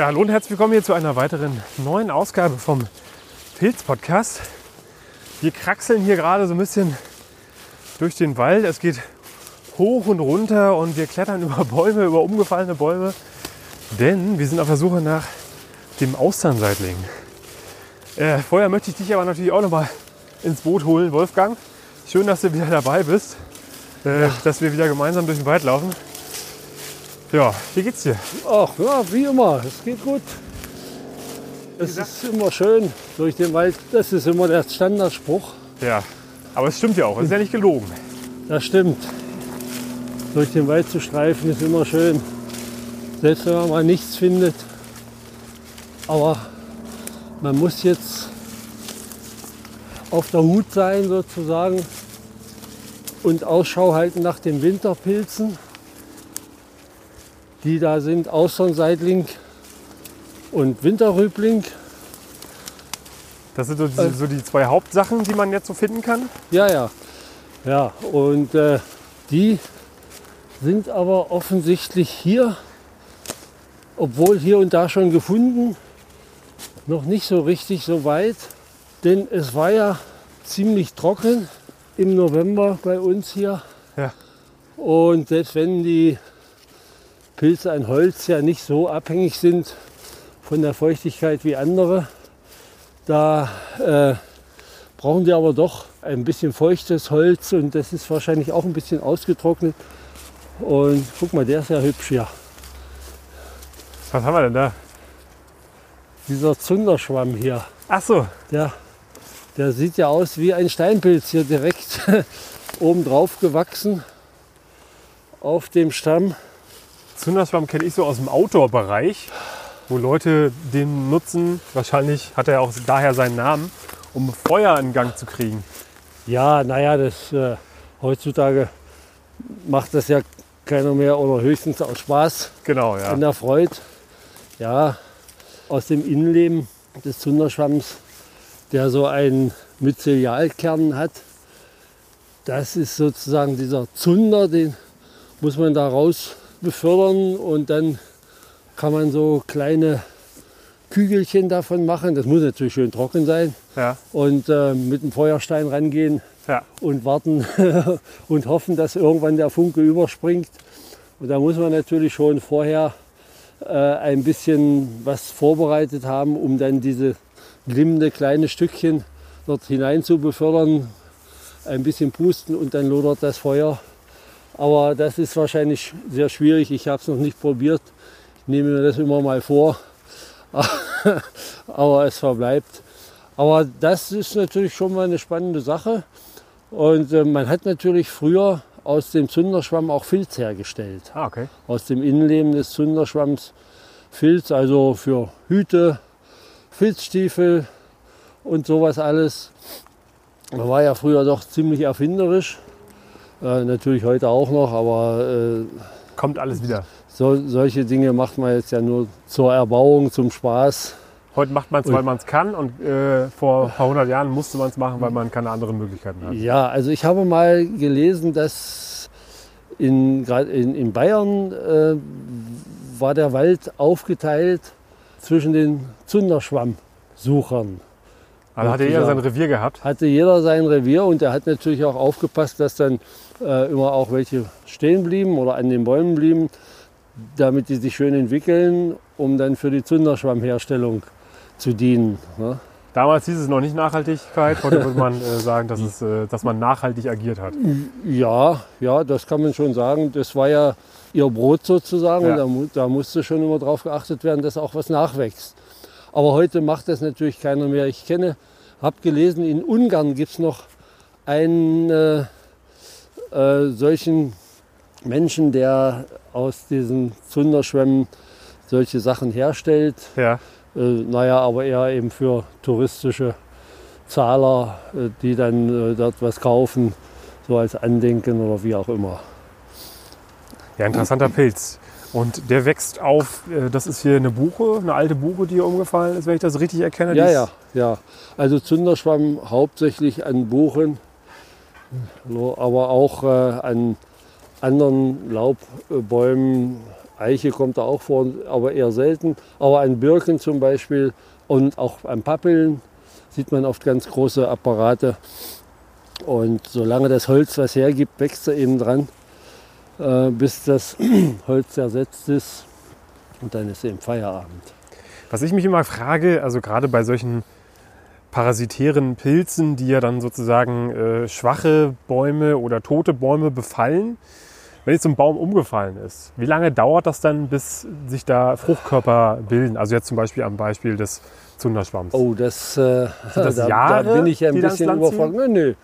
Ja, hallo und herzlich willkommen hier zu einer weiteren neuen Ausgabe vom Pilz-Podcast. Wir kraxeln hier gerade so ein bisschen durch den Wald. Es geht hoch und runter und wir klettern über Bäume, über umgefallene Bäume. Denn wir sind auf der Suche nach dem Austernseitling. Äh, vorher möchte ich dich aber natürlich auch noch mal ins Boot holen, Wolfgang. Schön, dass du wieder dabei bist, äh, dass wir wieder gemeinsam durch den Wald laufen. Ja, wie geht's dir? Ach ja, wie immer, es geht gut. Es ist immer schön durch den Wald. Das ist immer der Standardspruch. Ja, aber es stimmt ja auch, es ist ja nicht gelogen. Das stimmt. Durch den Wald zu streifen ist immer schön. Selbst wenn man mal nichts findet. Aber man muss jetzt auf der Hut sein sozusagen und Ausschau halten nach den Winterpilzen die da sind, Austernseitling und Winterrübling. Das sind so die, äh, so die, zwei Hauptsachen, die man jetzt so finden kann? Ja, ja. Ja, und äh, die sind aber offensichtlich hier, obwohl hier und da schon gefunden, noch nicht so richtig so weit. Denn es war ja ziemlich trocken im November bei uns hier. Ja. Und selbst wenn die Pilze an Holz ja nicht so abhängig sind von der Feuchtigkeit wie andere. Da äh, brauchen die aber doch ein bisschen feuchtes Holz und das ist wahrscheinlich auch ein bisschen ausgetrocknet. Und guck mal, der ist ja hübsch hier. Was haben wir denn da? Dieser Zunderschwamm hier. Ach so. Der, der sieht ja aus wie ein Steinpilz hier direkt oben drauf gewachsen auf dem Stamm. Zunderschwamm kenne ich so aus dem Outdoor-Bereich, wo Leute den nutzen. Wahrscheinlich hat er auch daher seinen Namen, um Feuer in Gang zu kriegen. Ja, naja, das äh, heutzutage macht das ja keiner mehr oder höchstens aus Spaß genau, ja. an der Freude. Ja, aus dem Innenleben des Zunderschwamms, der so einen Myzelialkern hat. Das ist sozusagen dieser Zunder, den muss man da raus befördern und dann kann man so kleine Kügelchen davon machen. Das muss natürlich schön trocken sein. Ja. Und äh, mit dem Feuerstein rangehen ja. und warten und hoffen, dass irgendwann der Funke überspringt. Und da muss man natürlich schon vorher äh, ein bisschen was vorbereitet haben, um dann diese glimmende kleine Stückchen dort hinein zu befördern. Ein bisschen pusten und dann lodert das Feuer aber das ist wahrscheinlich sehr schwierig. Ich habe es noch nicht probiert. Ich nehme mir das immer mal vor. Aber es verbleibt. Aber das ist natürlich schon mal eine spannende Sache. Und äh, man hat natürlich früher aus dem Zunderschwamm auch Filz hergestellt. Ah, okay. Aus dem Innenleben des Zunderschwamms Filz, also für Hüte, Filzstiefel und sowas alles. Man war ja früher doch ziemlich erfinderisch. Äh, natürlich heute auch noch, aber äh, kommt alles wieder. So, solche Dinge macht man jetzt ja nur zur Erbauung, zum Spaß. Heute macht man es, weil man es kann und äh, vor ein paar hundert Jahren musste man es machen, weil man keine anderen Möglichkeiten hat. Ja, also ich habe mal gelesen, dass in, in, in Bayern äh, war der Wald aufgeteilt zwischen den Zunderschwammsuchern. Also hatte jeder sein Revier gehabt? Hatte jeder sein Revier und er hat natürlich auch aufgepasst, dass dann äh, immer auch welche stehen blieben oder an den Bäumen blieben, damit die sich schön entwickeln, um dann für die Zunderschwammherstellung zu dienen. Ne? Damals hieß es noch nicht Nachhaltigkeit, heute würde man äh, sagen, dass, es, äh, dass man nachhaltig agiert hat. Ja, ja, das kann man schon sagen. Das war ja ihr Brot sozusagen. Ja. Und da, da musste schon immer darauf geachtet werden, dass auch was nachwächst. Aber heute macht das natürlich keiner mehr. Ich kenne, habe gelesen, in Ungarn gibt es noch einen äh, äh, solchen Menschen, der aus diesen Zunderschwämmen solche Sachen herstellt. Ja. Äh, naja, aber eher eben für touristische Zahler, äh, die dann äh, dort was kaufen, so als Andenken oder wie auch immer. Ja, interessanter Pilz. Und der wächst auf, das ist hier eine Buche, eine alte Buche, die hier umgefallen ist, wenn ich das richtig erkenne. Ja, ja, ja. Also Zunderschwamm hauptsächlich an Buchen, aber auch äh, an anderen Laubbäumen, Eiche kommt da auch vor, aber eher selten. Aber an Birken zum Beispiel und auch an Pappeln sieht man oft ganz große Apparate. Und solange das Holz was hergibt, wächst er eben dran, äh, bis das Holz zersetzt ist. Und dann ist eben Feierabend. Was ich mich immer frage, also gerade bei solchen parasitären Pilzen, die ja dann sozusagen äh, schwache Bäume oder tote Bäume befallen, wenn jetzt so ein Baum umgefallen ist, wie lange dauert das dann, bis sich da Fruchtkörper bilden? Also jetzt zum Beispiel am Beispiel des Zunderschwamms. Oh, das, äh, das da, Jahre, da bin ich ja ein bisschen überfragt. Nö, nö.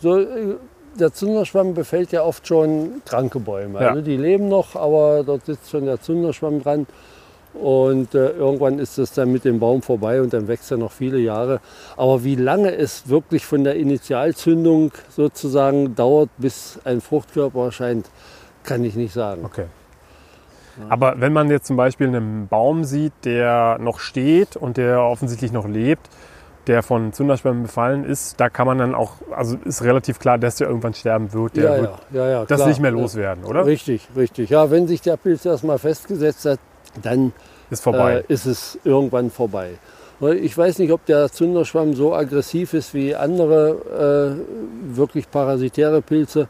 So, äh, der Zunderschwamm befällt ja oft schon kranke Bäume. Ja. Also die leben noch, aber dort sitzt schon der Zunderschwamm dran. Und äh, irgendwann ist es dann mit dem Baum vorbei und dann wächst er noch viele Jahre. Aber wie lange es wirklich von der Initialzündung sozusagen dauert, bis ein Fruchtkörper erscheint, kann ich nicht sagen. Okay. Aber wenn man jetzt zum Beispiel einen Baum sieht, der noch steht und der offensichtlich noch lebt, der von Zunderschwämmen befallen ist, da kann man dann auch, also ist relativ klar, dass der irgendwann sterben wird. Der Ja, wird ja, ja, ja, das klar. nicht mehr loswerden, oder? Richtig, richtig. Ja, wenn sich der Pilz erstmal festgesetzt hat, dann Ist vorbei. äh, ist es irgendwann vorbei. Weil Ich weiß nicht, ob der Zunderschwamm so aggressiv ist wie andere äh, wirklich parasitäre Pilze,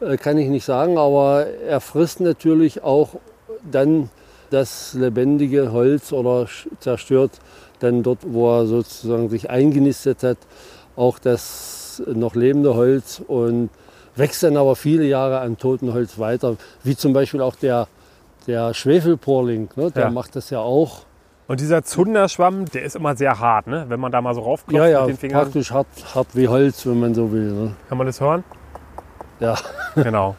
äh, kann ich nicht sagen, aber er frisst natürlich auch dann das lebendige Holz oder zerstört dann dort, wo er sozusagen sich eingenistet hat, auch das noch lebende Holz und wächst dann aber viele Jahre an totem Holz weiter, wie zum Beispiel auch der, der Schwefelporling, ne? der Ja. macht das ja auch. Und dieser Zunderschwamm, der ist immer sehr hart, ne? wenn man da mal so raufklopft Ja, ja, mit den Fingern. praktisch hart, hart wie Holz, wenn man so will. Ne? Kann man das hören? Ja. Genau.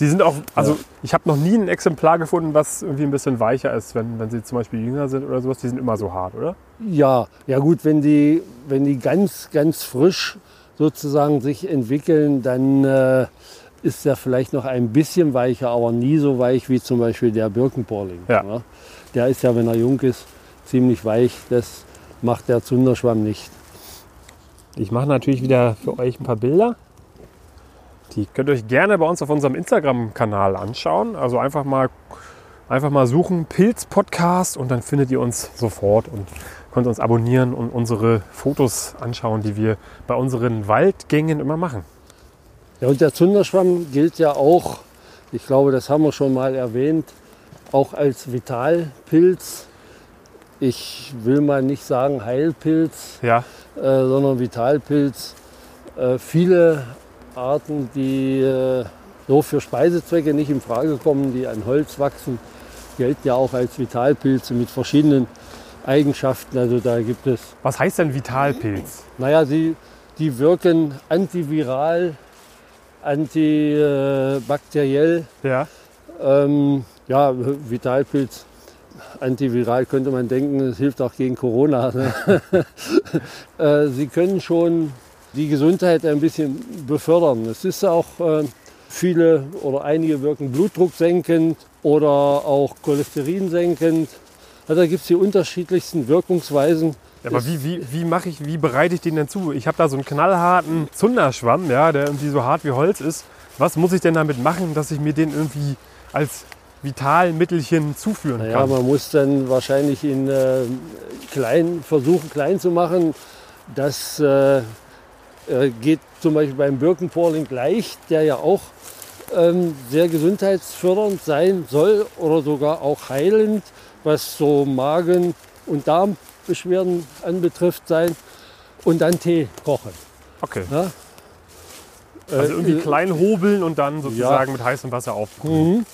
Die sind auch, also ich habe noch nie ein Exemplar gefunden, was irgendwie ein bisschen weicher ist, wenn, wenn sie zum Beispiel jünger sind oder sowas. Die sind immer so hart, oder? Ja, ja gut, wenn die, wenn die ganz, ganz frisch sozusagen sich entwickeln, dann äh, ist der vielleicht noch ein bisschen weicher, aber nie so weich wie zum Beispiel der Birkenporling. Ja. ne? Der ist ja, wenn er jung ist, ziemlich weich. Das macht der Zunderschwamm nicht. Ich mache natürlich wieder für euch ein paar Bilder. Die könnt ihr euch gerne bei uns auf unserem Instagram-Kanal anschauen. Also einfach mal, einfach mal suchen, Pilz-Podcast und dann findet ihr uns sofort und könnt uns abonnieren und unsere Fotos anschauen, die wir bei unseren Waldgängen immer machen. Ja, und der Zunderschwamm gilt ja auch, ich glaube, das haben wir schon mal erwähnt, auch als Vitalpilz. Ich will mal nicht sagen Heilpilz, Ja, äh, sondern Vitalpilz. Äh, viele Arten, die äh, so für Speisezwecke nicht in Frage kommen, die an Holz wachsen, gelten ja auch als Vitalpilze mit verschiedenen Eigenschaften. Also da gibt es, was heißt denn Vitalpilz? naja, sie, die wirken antiviral, antibakteriell. Ja, Ähm, ja, Vitalpilz, antiviral könnte man denken, es hilft auch gegen Corona. Ne? äh, sie können schon die Gesundheit ein bisschen befördern. Es ist auch äh, viele oder einige wirken Blutdruck senkend oder auch Cholesterin senkend. Also da gibt es die unterschiedlichsten Wirkungsweisen. Ja, aber wie, wie, wie mache ich, wie bereite ich den denn zu? Ich habe da so einen knallharten Zunderschwamm, ja, der irgendwie so hart wie Holz ist. Was muss ich denn damit machen, dass ich mir den irgendwie als Vitalmittelchen zuführen kann? man muss dann wahrscheinlich ihn äh, klein, versuchen klein zu machen. Das äh, äh, geht zum Beispiel beim Birkenporling leicht, der ja auch ähm, sehr gesundheitsfördernd sein soll oder sogar auch heilend, was so Magen- und Darmbeschwerden anbetrifft sein. Und dann Tee kochen. Okay. Ja? Also irgendwie Äh, klein hobeln und dann sozusagen mit heißem Wasser aufbrühen. Mhm.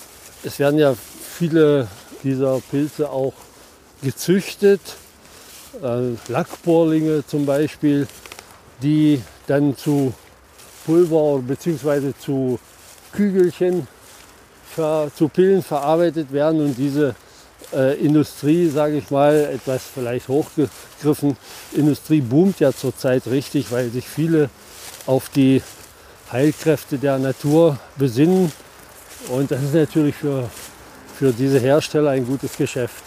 Es werden ja viele dieser Pilze auch gezüchtet, äh, Lackbohrlinge zum Beispiel, die dann zu Pulver bzw. zu Kügelchen, zu Pillen verarbeitet werden und diese äh, Industrie, sage ich mal, etwas vielleicht hochgegriffen, Industrie boomt ja zurzeit richtig, weil sich viele auf die Heilkräfte der Natur besinnen und das ist natürlich für, für diese Hersteller ein gutes Geschäft.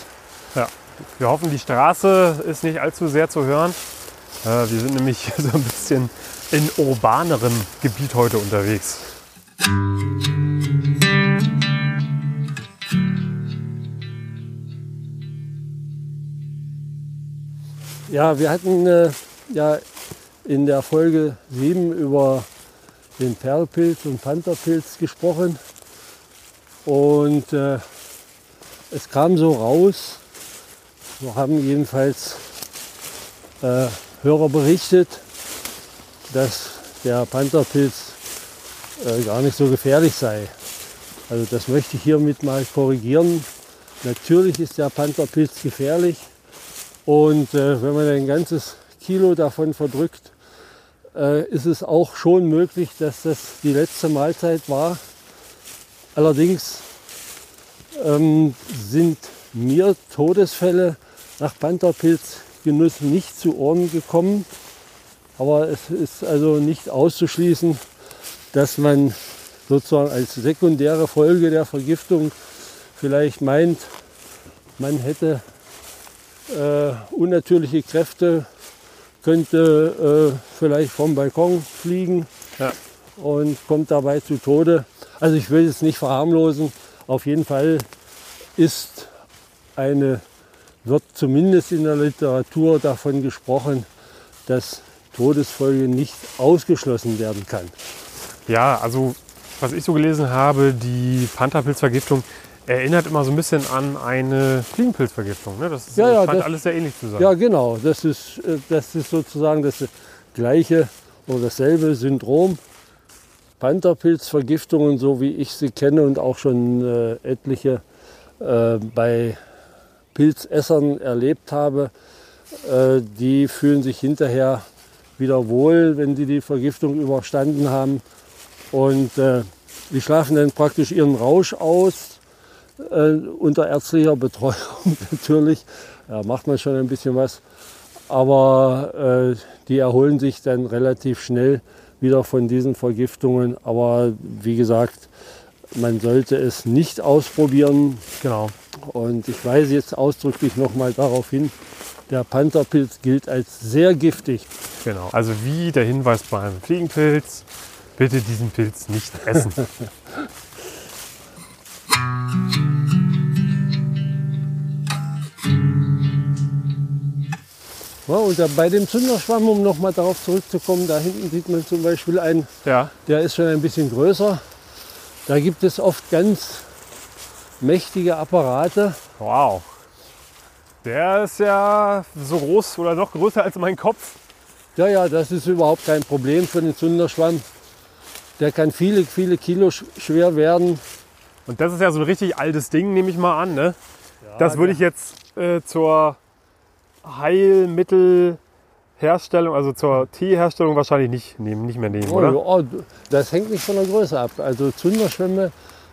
Wir hoffen, die Straße ist nicht allzu sehr zu hören. Äh, wir sind nämlich so ein bisschen in urbanerem Gebiet heute unterwegs. Ja, wir hatten äh, ja in der Folge 7 über den Perlpilz und Pantherpilz gesprochen. Und äh, es kam so raus, so haben jedenfalls äh, Hörer berichtet, dass der Pantherpilz äh, gar nicht so gefährlich sei. Also das möchte ich hiermit mal korrigieren. Natürlich ist der Pantherpilz gefährlich und äh, wenn man ein ganzes Kilo davon verdrückt, äh, ist es auch schon möglich, dass das die letzte Mahlzeit war. Allerdings ähm, sind mir Todesfälle nach Pantherpilzgenuss nicht zu Ohren gekommen. Aber es ist also nicht auszuschließen, dass man sozusagen als sekundäre Folge der Vergiftung vielleicht meint, man hätte äh, unnatürliche Kräfte, könnte äh, vielleicht vom Balkon fliegen Ja. und kommt dabei zu Tode. Also ich will es nicht verharmlosen. Auf jeden Fall ist eine, wird zumindest in der Literatur davon gesprochen, dass Todesfolge nicht ausgeschlossen werden kann. Ja, also was ich so gelesen habe, die Pantherpilzvergiftung erinnert immer so ein bisschen an eine Fliegenpilzvergiftung. Ne? Das ist, Ja, ja, scheint das- alles sehr ähnlich zu sein. Ja, genau. Das ist, äh, das ist sozusagen das gleiche oder dasselbe Syndrom. Pantherpilzvergiftungen, so wie ich sie kenne und auch schon äh, etliche äh, bei Pilzessern erlebt habe, äh, die fühlen sich hinterher wieder wohl, wenn sie die Vergiftung überstanden haben. Und äh, die schlafen dann praktisch ihren Rausch aus, äh, unter ärztlicher Betreuung natürlich. Ja, macht man schon ein bisschen was. Aber äh, die erholen sich dann relativ schnell wieder von diesen Vergiftungen. Aber wie gesagt, man sollte es nicht ausprobieren. Genau. Und ich weise jetzt ausdrücklich nochmal darauf hin, der Pantherpilz gilt als sehr giftig. genau. Also wie der Hinweis beim Fliegenpilz, bitte diesen Pilz nicht essen. Ja, und da bei dem Zunderschwamm, um nochmal darauf zurückzukommen, da hinten sieht man zum Beispiel einen, ja, der ist schon ein bisschen größer. Da gibt es oft ganz mächtige Apparate. wow. Der ist ja so groß oder noch größer als mein Kopf. Ja, ja, das ist überhaupt kein Problem für den Zunderschwamm. Der kann viele, viele Kilo sch- schwer werden. Und das ist ja so ein richtig altes Ding, nehme ich mal an. Ne? das würde ich jetzt äh, zur Heilmittelherstellung, also zur Teeherstellung wahrscheinlich nicht nehmen, nicht mehr nehmen, Oh, oder? ja, das hängt nicht von der Größe ab. Also Zunderschwämme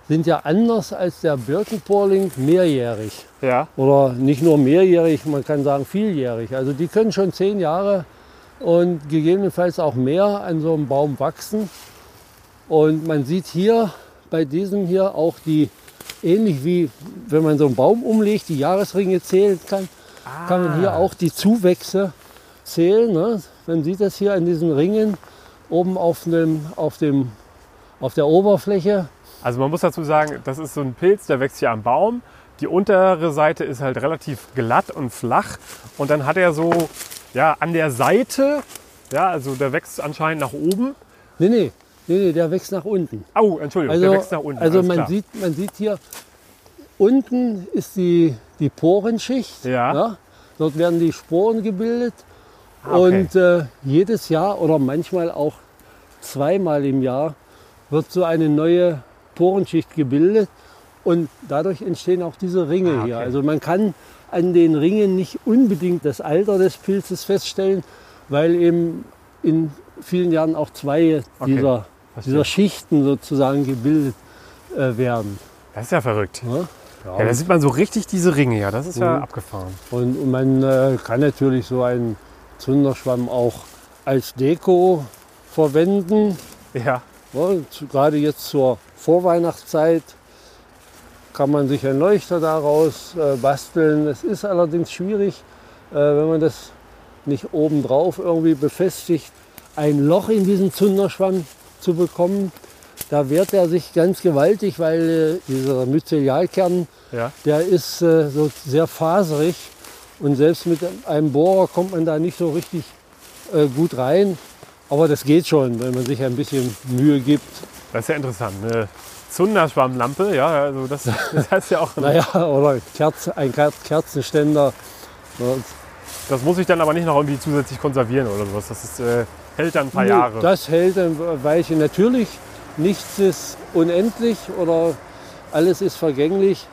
sind ja anders als der Birkenporling mehrjährig. Ja. Oder nicht nur mehrjährig, man kann sagen vieljährig. Also die können schon zehn Jahre und gegebenenfalls auch mehr an so einem Baum wachsen. Und man sieht hier bei diesem hier auch die, ähnlich wie wenn man so einen Baum umlegt, die Jahresringe zählen kann, kann man hier auch die Zuwächse zählen. Ne? Man sieht das hier an diesen Ringen oben auf, dem, auf, dem, auf der Oberfläche. Also man muss dazu sagen, das ist so ein Pilz, der wächst hier am Baum. Die untere Seite ist halt relativ glatt und flach. Und dann hat er so, ja, an der Seite, ja, also der wächst anscheinend nach oben. Nee, nee, nee, nee der wächst nach unten. Oh, Entschuldigung, Also, der wächst nach unten. also man, sieht, man sieht hier, unten ist die, die Porenschicht. Ja. Dort werden die Sporen gebildet. Ah, okay. Und äh, jedes Jahr oder manchmal auch zweimal im Jahr wird so eine neue Porenschicht gebildet. Und dadurch entstehen auch diese Ringe Ah, hier. okay. Also man kann an den Ringen nicht unbedingt das Alter des Pilzes feststellen, weil eben in vielen Jahren auch zwei Okay, dieser, dieser Schichten sozusagen gebildet äh, werden. Das ist ja verrückt. Ne? Ja, da sieht man so richtig diese Ringe, ja, das ist ja Mhm. abgefahren. Und, und man äh, kann natürlich so einen Zunderschwamm auch als Deko verwenden. Ja, Ja, zu- gerade jetzt zur Vorweihnachtszeit kann man sich ein Leuchter daraus äh, basteln. Es ist allerdings schwierig, äh, wenn man das nicht obendrauf irgendwie befestigt, ein Loch in diesen Zunderschwamm zu bekommen. Da wehrt er sich ganz gewaltig, weil äh, dieser Mycelialkern ja. der ist äh, so sehr faserig Und selbst mit einem Bohrer kommt man da nicht so richtig äh, gut rein. Aber das geht schon, wenn man sich ein bisschen Mühe gibt. Das ist ja interessant. Eine Zunderschwammlampe, ja, also das, das heißt ja auch. Naja, oder Kerze, ein Ker- Kerzenständer. Das muss ich dann aber nicht noch irgendwie zusätzlich konservieren oder sowas. Das ist, äh, hält dann ein paar Nö, Jahre. Das hält ein Weilchen. Natürlich, nichts ist unendlich oder alles ist vergänglich.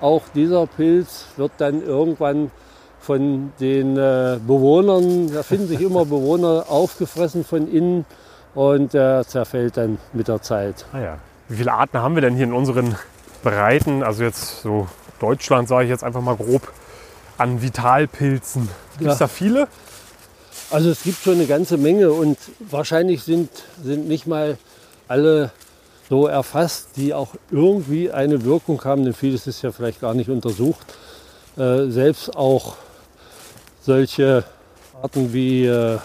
Auch dieser Pilz wird dann irgendwann von den äh, Bewohnern, da finden sich immer Bewohner, aufgefressen von innen und der zerfällt dann mit der Zeit. Ah ja. Wie viele Arten haben wir denn hier in unseren Breiten, also jetzt so Deutschland sage ich jetzt einfach mal grob, an Vitalpilzen? Gibt es Ja. da viele? Also es gibt schon eine ganze Menge und wahrscheinlich sind, sind nicht mal alle so erfasst, die auch irgendwie eine Wirkung haben, denn vieles ist ja vielleicht gar nicht untersucht. Äh, selbst auch solche Arten wie, äh, äh,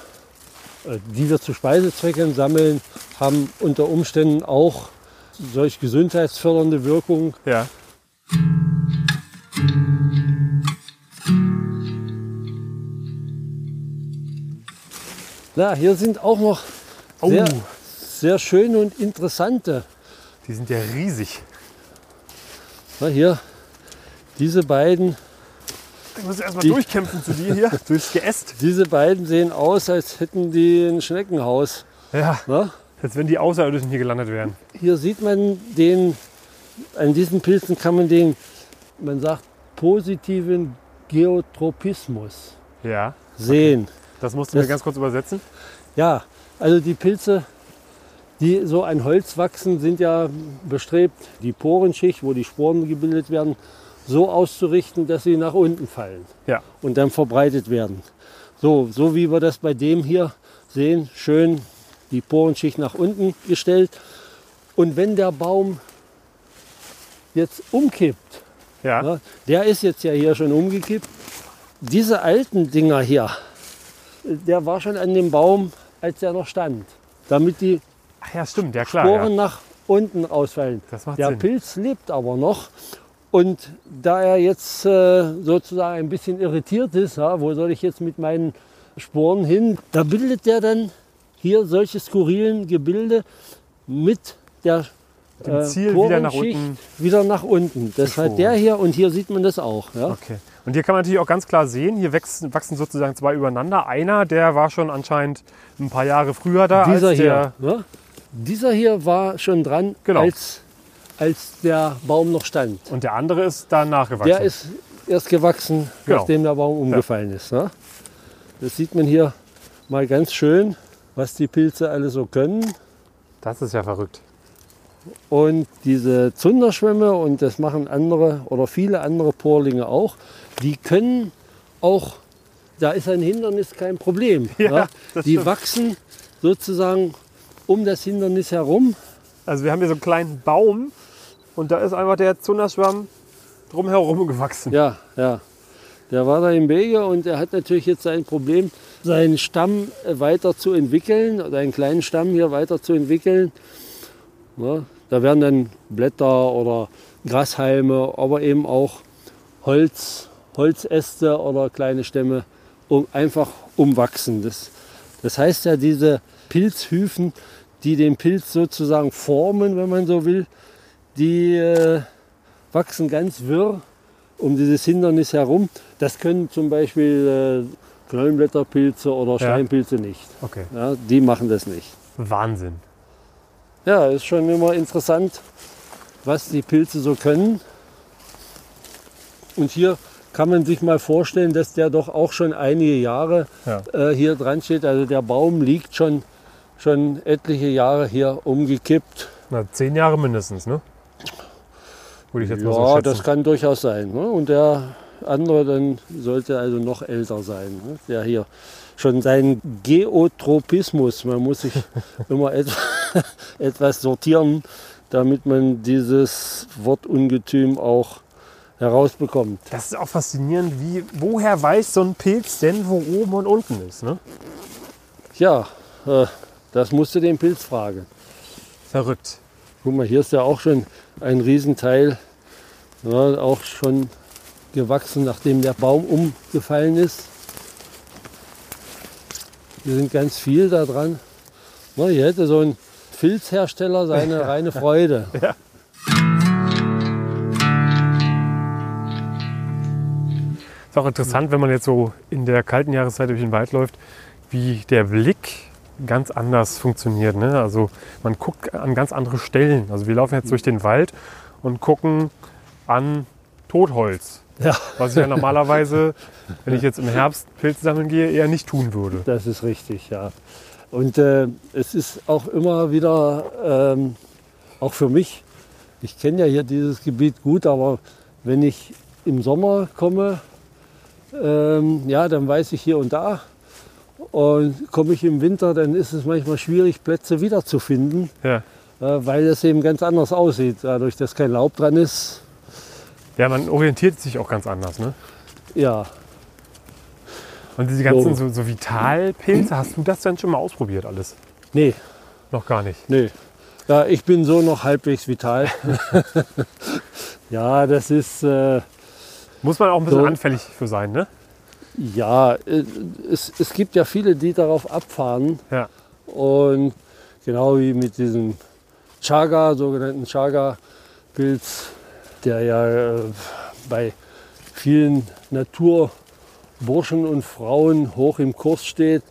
die wir zu Speisezwecken sammeln, haben unter Umständen auch solch gesundheitsfördernde Wirkung. Ja. Na, hier sind auch noch Oh, sehr, schöne und interessante die sind ja riesig. Na, hier, diese beiden, Ich muss erstmal Die- durchkämpfen zu dir hier, durchs Geäst. diese beiden sehen aus, als hätten die ein Schneckenhaus. Ja, Na? als wenn die Außerirdischen hier gelandet wären. Hier sieht man den, an diesen Pilzen kann man den, man sagt, positiven Geotropismus Ja, sehen. das musst du mir Das- ganz kurz übersetzen. Ja, also die Pilze, die so an Holz wachsen, sind ja bestrebt, die Porenschicht, wo die Sporen gebildet werden, so auszurichten, dass sie nach unten fallen. Ja. und dann verbreitet werden. So, so wie wir das bei dem hier sehen, schön die Porenschicht nach unten gestellt. Und wenn der Baum jetzt umkippt, Ja, ja, der ist jetzt ja hier schon umgekippt, diese alten Dinger hier, der war schon an dem Baum, als er noch stand, damit die Ach ja stimmt, ja klar. Sporen Ja. nach unten ausfallen. Das macht Der Sinn. Pilz lebt aber noch. Und da er jetzt äh, sozusagen ein bisschen irritiert ist, ja, wo soll ich jetzt mit meinen Sporen hin, da bildet der dann hier solche skurrilen Gebilde mit der Dem äh, Ziel wieder nach unten. wieder nach unten. Das hat der hier und hier sieht man das auch. Ja. Okay. Und hier kann man natürlich auch ganz klar sehen, hier wachsen, wachsen sozusagen zwei übereinander. Einer, der war schon anscheinend ein paar Jahre früher da Dieser als der. hier, ja. Dieser hier war schon dran, Genau. als, als der Baum noch stand. Und der andere ist da nachgewachsen. Der ist erst gewachsen, Genau. nachdem der Baum umgefallen ist. Ne? Das sieht man hier mal ganz schön, was die Pilze alle so können. das ist ja verrückt. Und diese Zunderschwämme, und das machen andere oder viele andere Porlinge auch, die können auch, da ist ein Hindernis kein Problem. Ja, ne? Die stimmt. wachsen sozusagen um das Hindernis herum. Also wir haben hier so einen kleinen Baum und da ist einfach der Zunderschwamm drumherum gewachsen. Ja, ja. Der war da im Wege und er hat natürlich jetzt sein Problem, seinen Stamm äh, weiter zu entwickeln, oder einen kleinen Stamm hier weiter zu entwickeln. Ne? Da werden dann Blätter oder Grashalme, aber eben auch Holz, Holzäste oder kleine Stämme um, einfach umwachsen. Das, das heißt ja, diese Pilzhyphen, die den Pilz sozusagen formen, wenn man so will, die äh, wachsen ganz wirr um dieses Hindernis herum. Das können zum Beispiel äh, Knollenblätterpilze oder Steinpilze nicht. Okay. Ja, die machen das nicht. Wahnsinn. Ja, ist schon immer interessant, was die Pilze so können. Und hier kann man sich mal vorstellen, dass der doch auch schon einige Jahre Ja. äh, hier dran steht. Also der Baum liegt schon, schon etliche Jahre hier umgekippt. Na, zehn Jahre mindestens, ne? Würde ich jetzt mal so Ja, schätzen. das kann durchaus sein. Ne? Und der andere dann sollte also noch älter sein. Ne? Der hier schon seinen Geotropismus, man muss sich immer etwas, etwas sortieren, damit man dieses Wortungetüm auch herausbekommt. Das ist auch faszinierend, wie, woher weiß so ein Pilz denn, wo oben und unten ist. Ne? Ja, äh, das musst du den Pilz fragen. Verrückt. Guck mal, hier ist ja auch schon ein Riesenteil, ja, auch schon gewachsen, nachdem der Baum umgefallen ist. Hier sind ganz viel da dran. Na, hier hätte so ein Filzhersteller seine reine Freude. Ja. Ist auch interessant, wenn man jetzt so in der kalten Jahreszeit durch den Wald läuft, wie der Blick ganz anders funktioniert. Ne? Also man guckt an ganz andere Stellen. Also wir laufen jetzt durch den Wald und gucken an Totholz. Ja. Was ich ja normalerweise, wenn ich jetzt im Herbst Pilze sammeln gehe, eher nicht tun würde. Das ist richtig, ja. Und äh, es ist auch immer wieder, ähm, auch für mich, ich kenne ja hier dieses Gebiet gut, aber wenn ich im Sommer komme, ähm, ja, dann weiß ich hier und da. Und komme ich im Winter, dann ist es manchmal schwierig, Plätze wiederzufinden, Ja. äh, weil es eben ganz anders aussieht. Dadurch, dass kein Laub dran ist, ja, man orientiert sich auch ganz anders. Ne? ja, Und diese ganzen So. so, so Vitalpilze, hast du das denn schon mal ausprobiert alles? nee, Noch gar nicht. Nee. Ja, ich bin so noch halbwegs vital. ja, das ist, äh, Muss man auch ein bisschen So. anfällig für sein, ne? Ja, äh, es, es gibt ja viele, die darauf abfahren. Ja. Und genau wie mit diesem Chaga, sogenannten Chaga-Pilz, der ja äh, bei vielen Naturburschen und Frauen hoch im Kurs steht.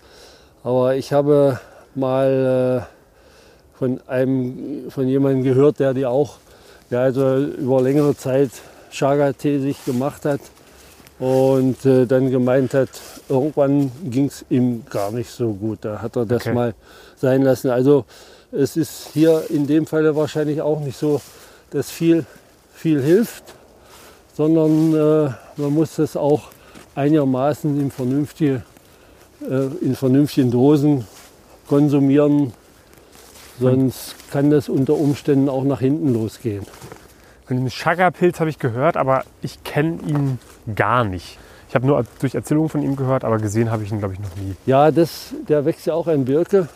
Aber ich habe mal äh, von einem, von jemandem gehört, der die auch, der also über längere Zeit Chaga-Tee sich gemacht hat und äh, dann gemeint hat, irgendwann ging es ihm gar nicht so gut. Da hat er das Okay. mal sein lassen. Also es ist hier in dem Falle wahrscheinlich auch nicht so, dass viel, viel hilft, sondern äh, man muss das auch einigermaßen in, vernünftige, äh, in vernünftigen Dosen konsumieren. Sonst kann das unter Umständen auch nach hinten losgehen. Von dem Chaga-Pilz habe ich gehört, aber ich kenne ihn gar nicht. Ich habe nur durch Erzählungen von ihm gehört, aber gesehen habe ich ihn, glaube ich, noch nie. Ja, das, der wächst ja auch in Birke.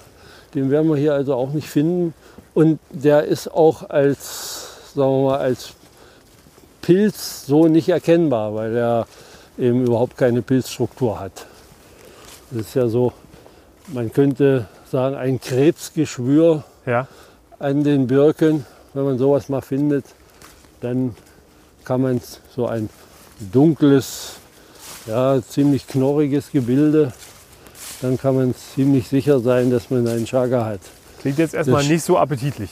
Den werden wir hier also auch nicht finden. Und der ist auch als, sagen wir mal, als Pilz so nicht erkennbar, weil er eben überhaupt keine Pilzstruktur hat. Das ist ja so, man könnte sagen, ein Krebsgeschwür Ja, an den Birken. Wenn man sowas mal findet, dann kann man so ein dunkles, ja, ziemlich knorriges Gebilde, dann kann man ziemlich sicher sein, dass man einen Chaga hat. klingt jetzt erstmal Das- nicht so appetitlich.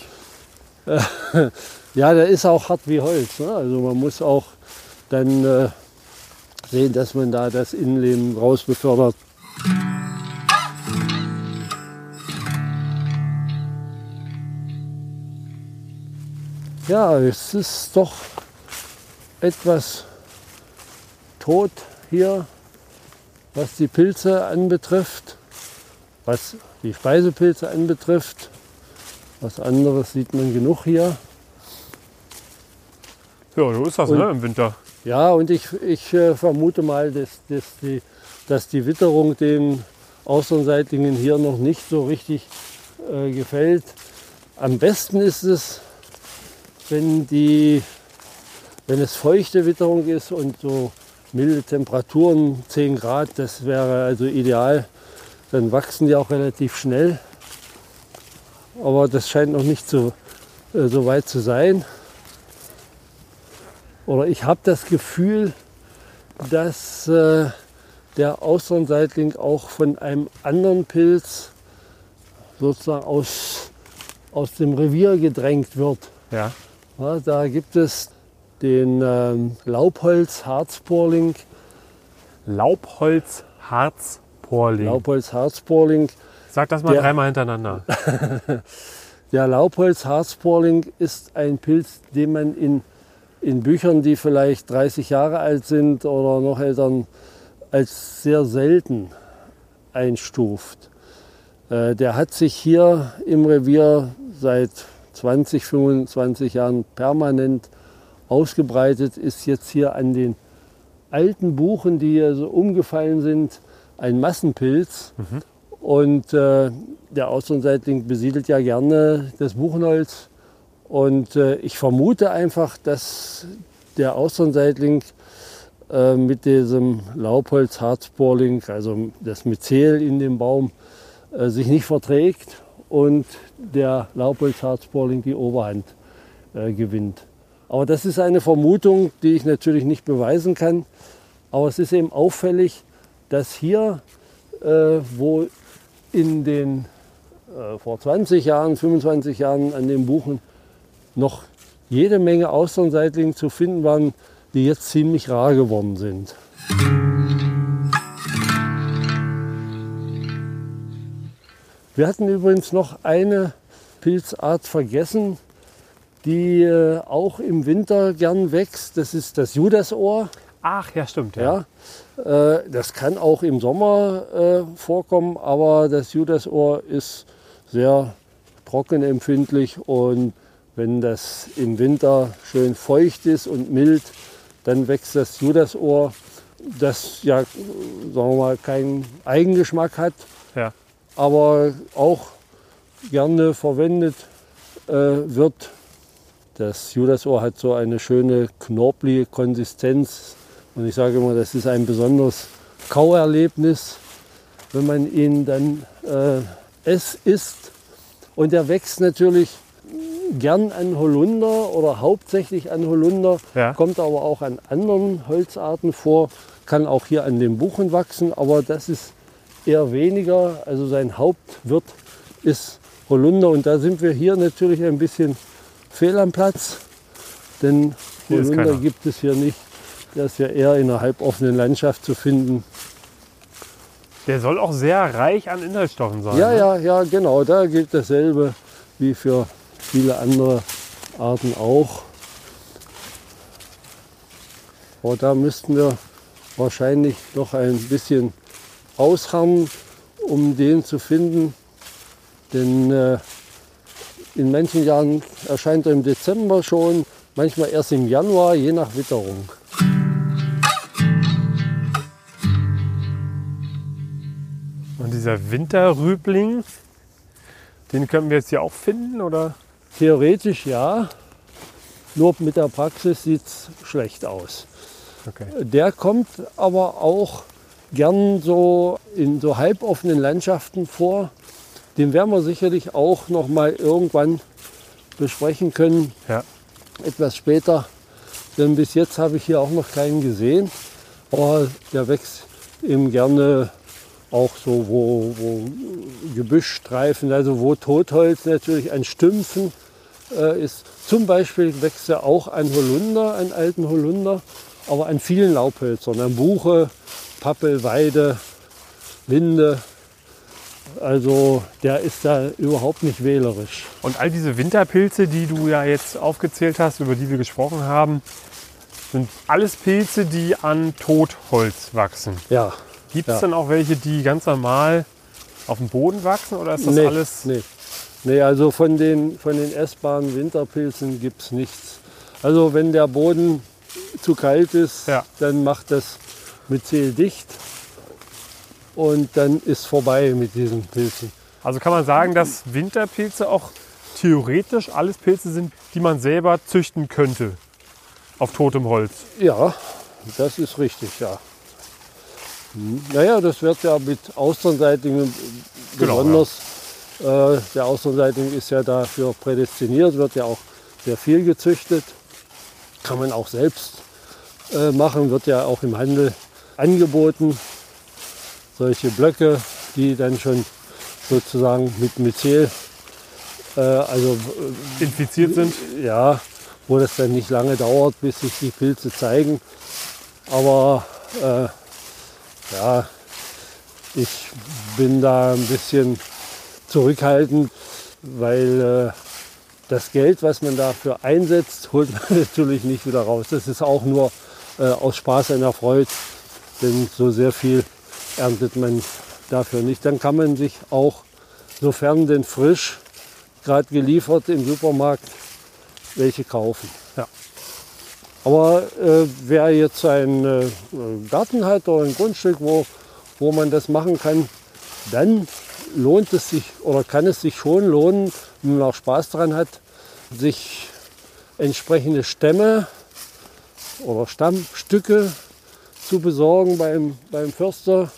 Ja, der ist auch hart wie Holz. Ne? Also man muss auch dann äh, sehen, dass man da das Innenleben raus Ja, es ist doch etwas tot hier, was die Pilze anbetrifft, was die Speisepilze anbetrifft. Was anderes sieht man genug hier. Ja, so ist das Und- ne, im Winter. Ja, und ich, ich äh, vermute mal, dass, dass, die, dass die Witterung den Austernseitigen hier noch nicht so richtig äh, gefällt. Am besten ist es, wenn, die, wenn es feuchte Witterung ist und so milde Temperaturen, 10 Grad, das wäre also ideal. Dann wachsen die auch relativ schnell. Aber das scheint noch nicht so, äh, so weit zu sein. Oder ich habe das Gefühl, dass äh, der Austernseitling auch von einem anderen Pilz sozusagen aus, aus dem Revier gedrängt wird. Ja. Ja, da gibt es den ähm, Laubholz-Harzporling. Laubholz-Harzporling. Laubholz-Harzporling. Sag das mal Der- dreimal hintereinander. Der Laubholz-Harzporling ist ein Pilz, den man in, in Büchern, die vielleicht 30 Jahre alt sind oder noch älter, als sehr selten einstuft. Äh, Der hat sich hier im Revier seit 20, 25 Jahren permanent ausgebreitet, ist jetzt hier an den alten Buchen, die hier so umgefallen sind, ein Massenpilz. Und äh, der Austernseitling besiedelt ja gerne das Buchenholz. Und äh, ich vermute einfach, dass der Austernseitling äh, mit diesem Laubholz-Harzbohrling, also das Myzel in dem Baum, äh, sich nicht verträgt und der Laubholz-Harzbohrling die Oberhand äh, gewinnt. Aber das ist eine Vermutung, die ich natürlich nicht beweisen kann. Aber es ist eben auffällig, dass hier, äh, wo in den äh, vor 20 Jahren, 25 Jahren an den Buchen noch jede Menge Austernseitlinge zu finden waren, die jetzt ziemlich rar geworden sind. Wir hatten übrigens noch eine Pilzart vergessen, die äh, auch im Winter gern wächst. Das ist das Judasohr. Ach, ja, stimmt. Ja. Ja, äh, das kann auch im Sommer äh, vorkommen, aber das Judasohr ist sehr trockenempfindlich und wenn das im Winter schön feucht ist und mild, dann wächst das Judasohr, das ja, sagen wir mal, keinen Eigengeschmack hat, Ja. Aber auch gerne verwendet äh, wird. Das Judasohr hat so eine schöne knorpelige Konsistenz und ich sage immer, das ist ein besonderes Kauerlebnis, wenn man ihn dann äh, es isst. Und er wächst natürlich gern an Holunder oder hauptsächlich an Holunder, Ja. kommt aber auch an anderen Holzarten vor, kann auch hier an den Buchen wachsen, aber das ist eher weniger. Also sein Hauptwirt ist Holunder und da sind wir hier natürlich ein bisschen fehl am Platz, denn Hier Holunder gibt es hier nicht. Der ist ja eher in einer halboffenen Landschaft zu finden. Der soll auch sehr reich an Inhaltsstoffen sein. Ja, ne? ja, ja, genau. Da gilt dasselbe wie für viele andere Arten auch. Aber da müssten wir wahrscheinlich noch ein bisschen ausharren, um den zu finden. Denn äh, in manchen Jahren erscheint er im Dezember schon, manchmal erst im Januar, je nach Witterung. Und dieser Winterrübling, den können wir jetzt hier auch finden, oder? Theoretisch ja, nur mit der Praxis sieht es schlecht aus. Okay. Der kommt aber auch gern so in so halboffenen Landschaften vor. Den werden wir sicherlich auch noch mal irgendwann besprechen können, Ja. etwas später. Denn bis jetzt habe ich hier auch noch keinen gesehen. Aber der wächst eben gerne auch so, wo, wo Gebüschstreifen, also wo Totholz natürlich an Stümpfen äh, ist. Zum Beispiel wächst er auch an Holunder, an alten Holunder, aber an vielen Laubhölzern, an Buche, Pappel, Weide, Linde. Also der ist da überhaupt nicht wählerisch. Und all diese Winterpilze, die du ja jetzt aufgezählt hast, über die wir gesprochen haben, sind alles Pilze, die an Totholz wachsen. Ja, Gibt es Ja. dann auch welche, die ganz normal auf dem Boden wachsen oder ist das nee, alles? Nee. nee, also von den, von den essbaren Winterpilzen gibt es nichts. Also wenn der Boden zu kalt ist, Ja. dann macht das Myzel dicht und dann ist vorbei mit diesen Pilzen. Also kann man sagen, dass Winterpilze auch theoretisch alles Pilze sind, die man selber züchten könnte auf totem Holz. Ja, das ist richtig, ja. Naja, das wird ja mit Austernseitigen Genau, besonders. Äh, der Außenseitung ist ja dafür prädestiniert, wird ja auch sehr viel gezüchtet. Kann man auch selbst äh, machen, wird ja auch im Handel angeboten. Solche Blöcke, die dann schon sozusagen mit Myzel, äh, also Infiziert sind. ja, wo das dann nicht lange dauert, bis sich die Pilze zeigen. Aber äh, ja, ich bin da ein bisschen zurückhaltend, weil äh, das Geld, was man dafür einsetzt, holt man natürlich nicht wieder raus. Das ist auch nur äh, aus Spaß der Freude, denn so sehr viel erntet man dafür nicht. Dann kann man sich auch, sofern denn frisch, gerade geliefert im Supermarkt, welche kaufen. Ja. Aber äh, wer jetzt einen äh, Garten hat oder ein Grundstück, wo, wo man das machen kann, dann lohnt es sich oder kann es sich schon lohnen, wenn man auch Spaß daran hat, sich entsprechende Stämme oder Stammstücke zu besorgen beim, beim Förster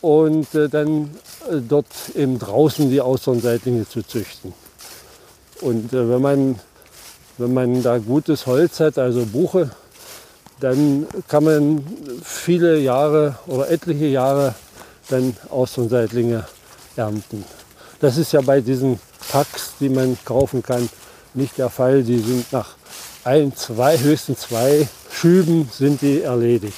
und äh, dann äh, dort eben draußen die Austernseitlinge zu züchten. Und äh, wenn, man, wenn man da gutes Holz hat, also Buche, dann kann man viele Jahre oder etliche Jahre dann Austernseitlinge ernten. Das ist ja bei diesen Packs, die man kaufen kann, nicht der Fall. Die sind nach ein, zwei, höchstens zwei Schüben sind die erledigt.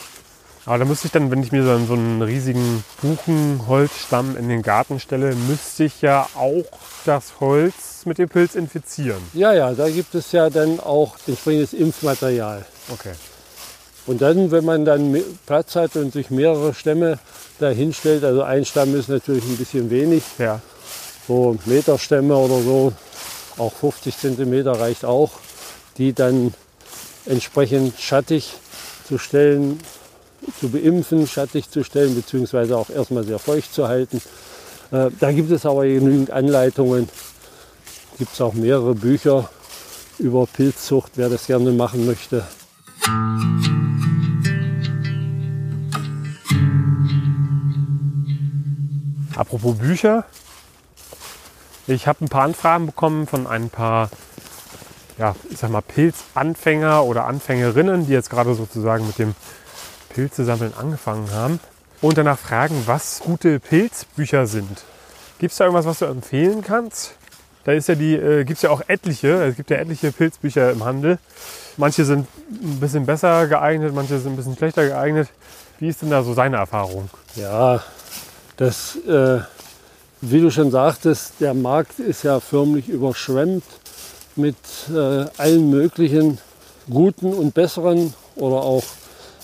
Aber da müsste ich dann, wenn ich mir so einen riesigen Buchenholzstamm in den Garten stelle, müsste ich ja auch das Holz mit dem Pilz infizieren. Ja, ja, da gibt es ja dann auch entsprechendes Impfmaterial. Okay. Und dann, wenn man dann Platz hat und sich mehrere Stämme da hinstellt, also ein Stamm ist natürlich ein bisschen wenig, Ja. So Meterstämme oder so, auch 50 Zentimeter reicht auch, die dann entsprechend schattig zu stellen, zu beimpfen, schattig zu stellen, beziehungsweise auch erstmal sehr feucht zu halten. Äh, Da gibt es aber genügend Anleitungen. Gibt es auch mehrere Bücher über Pilzzucht, wer das gerne machen möchte. Apropos Bücher. Ich habe ein paar Anfragen bekommen von ein paar, ja, ich sag mal, Pilzanfänger oder Anfängerinnen, die jetzt gerade sozusagen mit dem Pilzesammeln angefangen haben und danach fragen, was gute Pilzbücher sind. Gibt es da irgendwas, was du empfehlen kannst? Da ist ja die, äh, gibt es ja auch etliche, es gibt ja etliche Pilzbücher im Handel. Manche sind ein bisschen besser geeignet, manche sind ein bisschen schlechter geeignet. Wie ist denn da so seine Erfahrung? Ja, das, äh, wie du schon sagtest, der Markt ist ja förmlich überschwemmt mit äh, allen möglichen guten und besseren oder auch,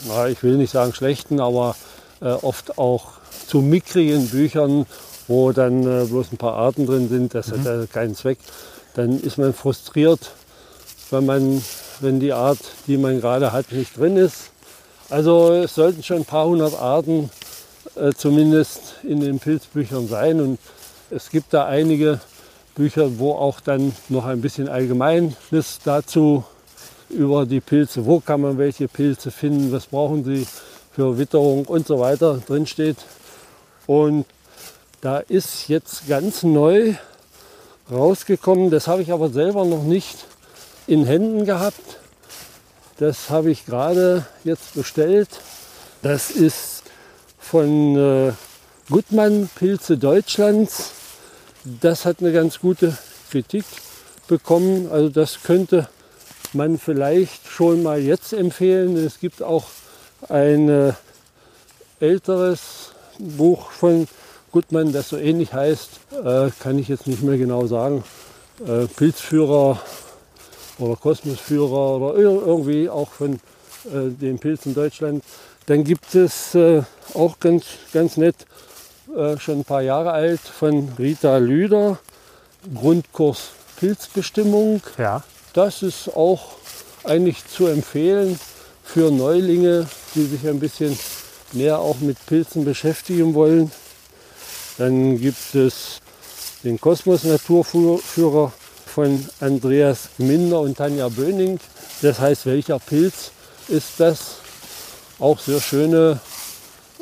na, ich will nicht sagen schlechten, aber äh, oft auch zu mickrigen Büchern, wo dann äh, bloß ein paar Arten drin sind, das hat ja keinen Zweck. Dann ist man frustriert, wenn, man, wenn die Art, die man gerade hat, nicht drin ist. Also es sollten schon ein paar hundert Arten äh, zumindest in den Pilzbüchern sein. Und es gibt da einige Bücher, wo auch dann noch ein bisschen Allgemeines dazu über die Pilze, wo kann man welche Pilze finden, was brauchen sie für Witterung und so weiter drin steht. Und da ist jetzt ganz neu rausgekommen, das habe ich aber selber noch nicht in Händen gehabt. Das habe ich gerade jetzt bestellt. Das ist von äh, Gutmann Pilze Deutschlands. Das hat eine ganz gute Kritik bekommen. Also das könnte man vielleicht schon mal jetzt empfehlen. Es gibt auch ein äh, älteres Buch von Gutmann, das so ähnlich heißt, äh, kann ich jetzt nicht mehr genau sagen. Äh, Pilzführer oder Kosmosführer oder ir- irgendwie auch von äh, den Pilzen Deutschland. Dann gibt es äh, auch ganz, ganz nett, äh, schon ein paar Jahre alt, von Rita Lüder, Grundkurs Pilzbestimmung. Ja. Das ist auch eigentlich zu empfehlen für Neulinge, die sich ein bisschen mehr auch mit Pilzen beschäftigen wollen. Dann gibt es den Kosmos Naturführer von Andreas Gminder und Tanja Böning. Das heißt, welcher Pilz ist das? Auch sehr schöne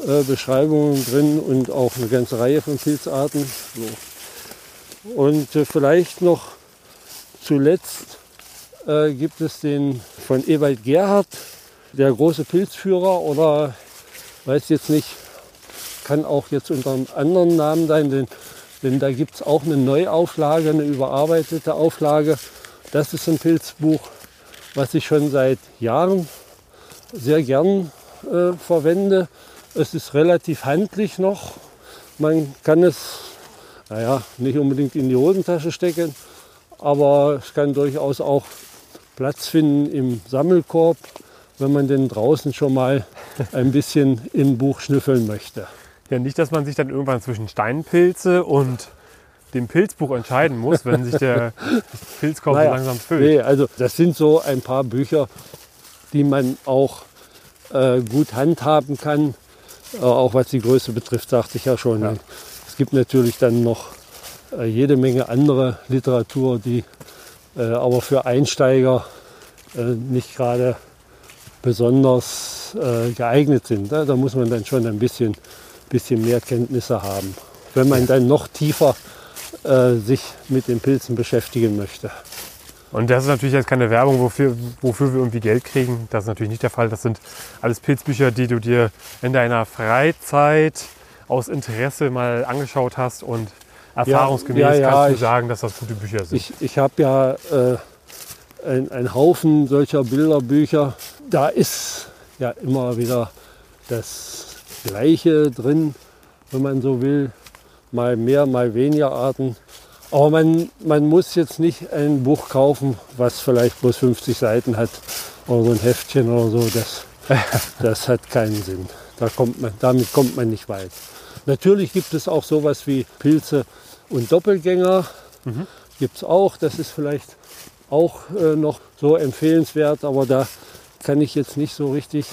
äh, Beschreibungen drin und auch eine ganze Reihe von Pilzarten. So. Und äh, vielleicht noch zuletzt äh, gibt es den von Ewald Gerhardt, der große Pilzführer oder weiß jetzt nicht, kann auch jetzt unter einem anderen Namen sein, denn, denn da gibt es auch eine Neuauflage, eine überarbeitete Auflage. Das ist ein Pilzbuch, was ich schon seit Jahren sehr gern äh, verwende. Es ist relativ handlich noch. Man kann es, naja, nicht unbedingt in die Hosentasche stecken, aber es kann durchaus auch Platz finden im Sammelkorb, wenn man denn draußen schon mal ein bisschen im Buch schnüffeln möchte. Ja, nicht, dass man sich dann irgendwann zwischen Steinpilze und dem Pilzbuch entscheiden muss, wenn sich der Pilzkorb Naja, langsam füllt. Nee, also das sind so ein paar Bücher, die man auch äh, gut handhaben kann. Äh, auch was die Größe betrifft, sagte ich ja schon. Ja. Es gibt natürlich dann noch äh, jede Menge andere Literatur, die äh, aber für Einsteiger äh, nicht gerade besonders äh, geeignet sind. Da, da muss man dann schon ein bisschen, bisschen mehr Kenntnisse haben, wenn man dann noch tiefer äh, sich mit den Pilzen beschäftigen möchte. Und das ist natürlich jetzt keine Werbung, wofür, wofür wir irgendwie Geld kriegen. Das ist natürlich nicht der Fall. Das sind alles Pilzbücher, die du dir in deiner Freizeit aus Interesse mal angeschaut hast und erfahrungsgemäß ja, ja, kannst du ich- sagen, dass das gute Bücher sind. Ich, ich habe ja äh, ein- einen Haufen solcher Bilderbücher. Da ist ja immer wieder das Gleiche drin, wenn man so will. Mal mehr, mal weniger Arten. Aber man, man muss jetzt nicht ein Buch kaufen, was vielleicht bloß 50 Seiten hat oder so ein Heftchen oder so. Das, das hat keinen Sinn. Da kommt man, damit kommt man nicht weit. Natürlich gibt es auch sowas wie Pilze und Doppelgänger. Gibt es auch. Das ist vielleicht auch äh, noch so empfehlenswert, aber da kann ich jetzt nicht so richtig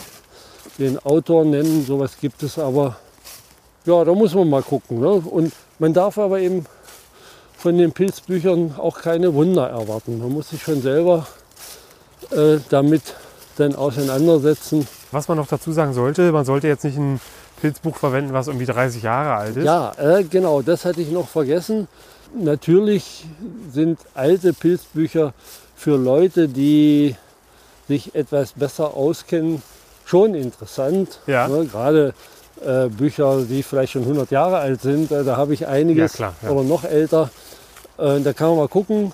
den Autor nennen. Sowas gibt es aber. Ja, da muss man mal gucken. Ne? Und man darf aber eben von den Pilzbüchern auch keine Wunder erwarten. Man muss sich schon selber äh, damit dann auseinandersetzen. Was man noch dazu sagen sollte, man sollte jetzt nicht ein Pilzbuch verwenden, was irgendwie 30 Jahre alt ist. Ja, äh, genau, das hatte ich noch vergessen. Natürlich sind alte Pilzbücher für Leute, die sich etwas besser auskennen, schon interessant. Ja. Ne, gerade äh, Bücher, die vielleicht schon 100 Jahre alt sind, äh, da habe ich einiges Ja, klar, ja. oder noch älter. Äh, da kann man mal gucken,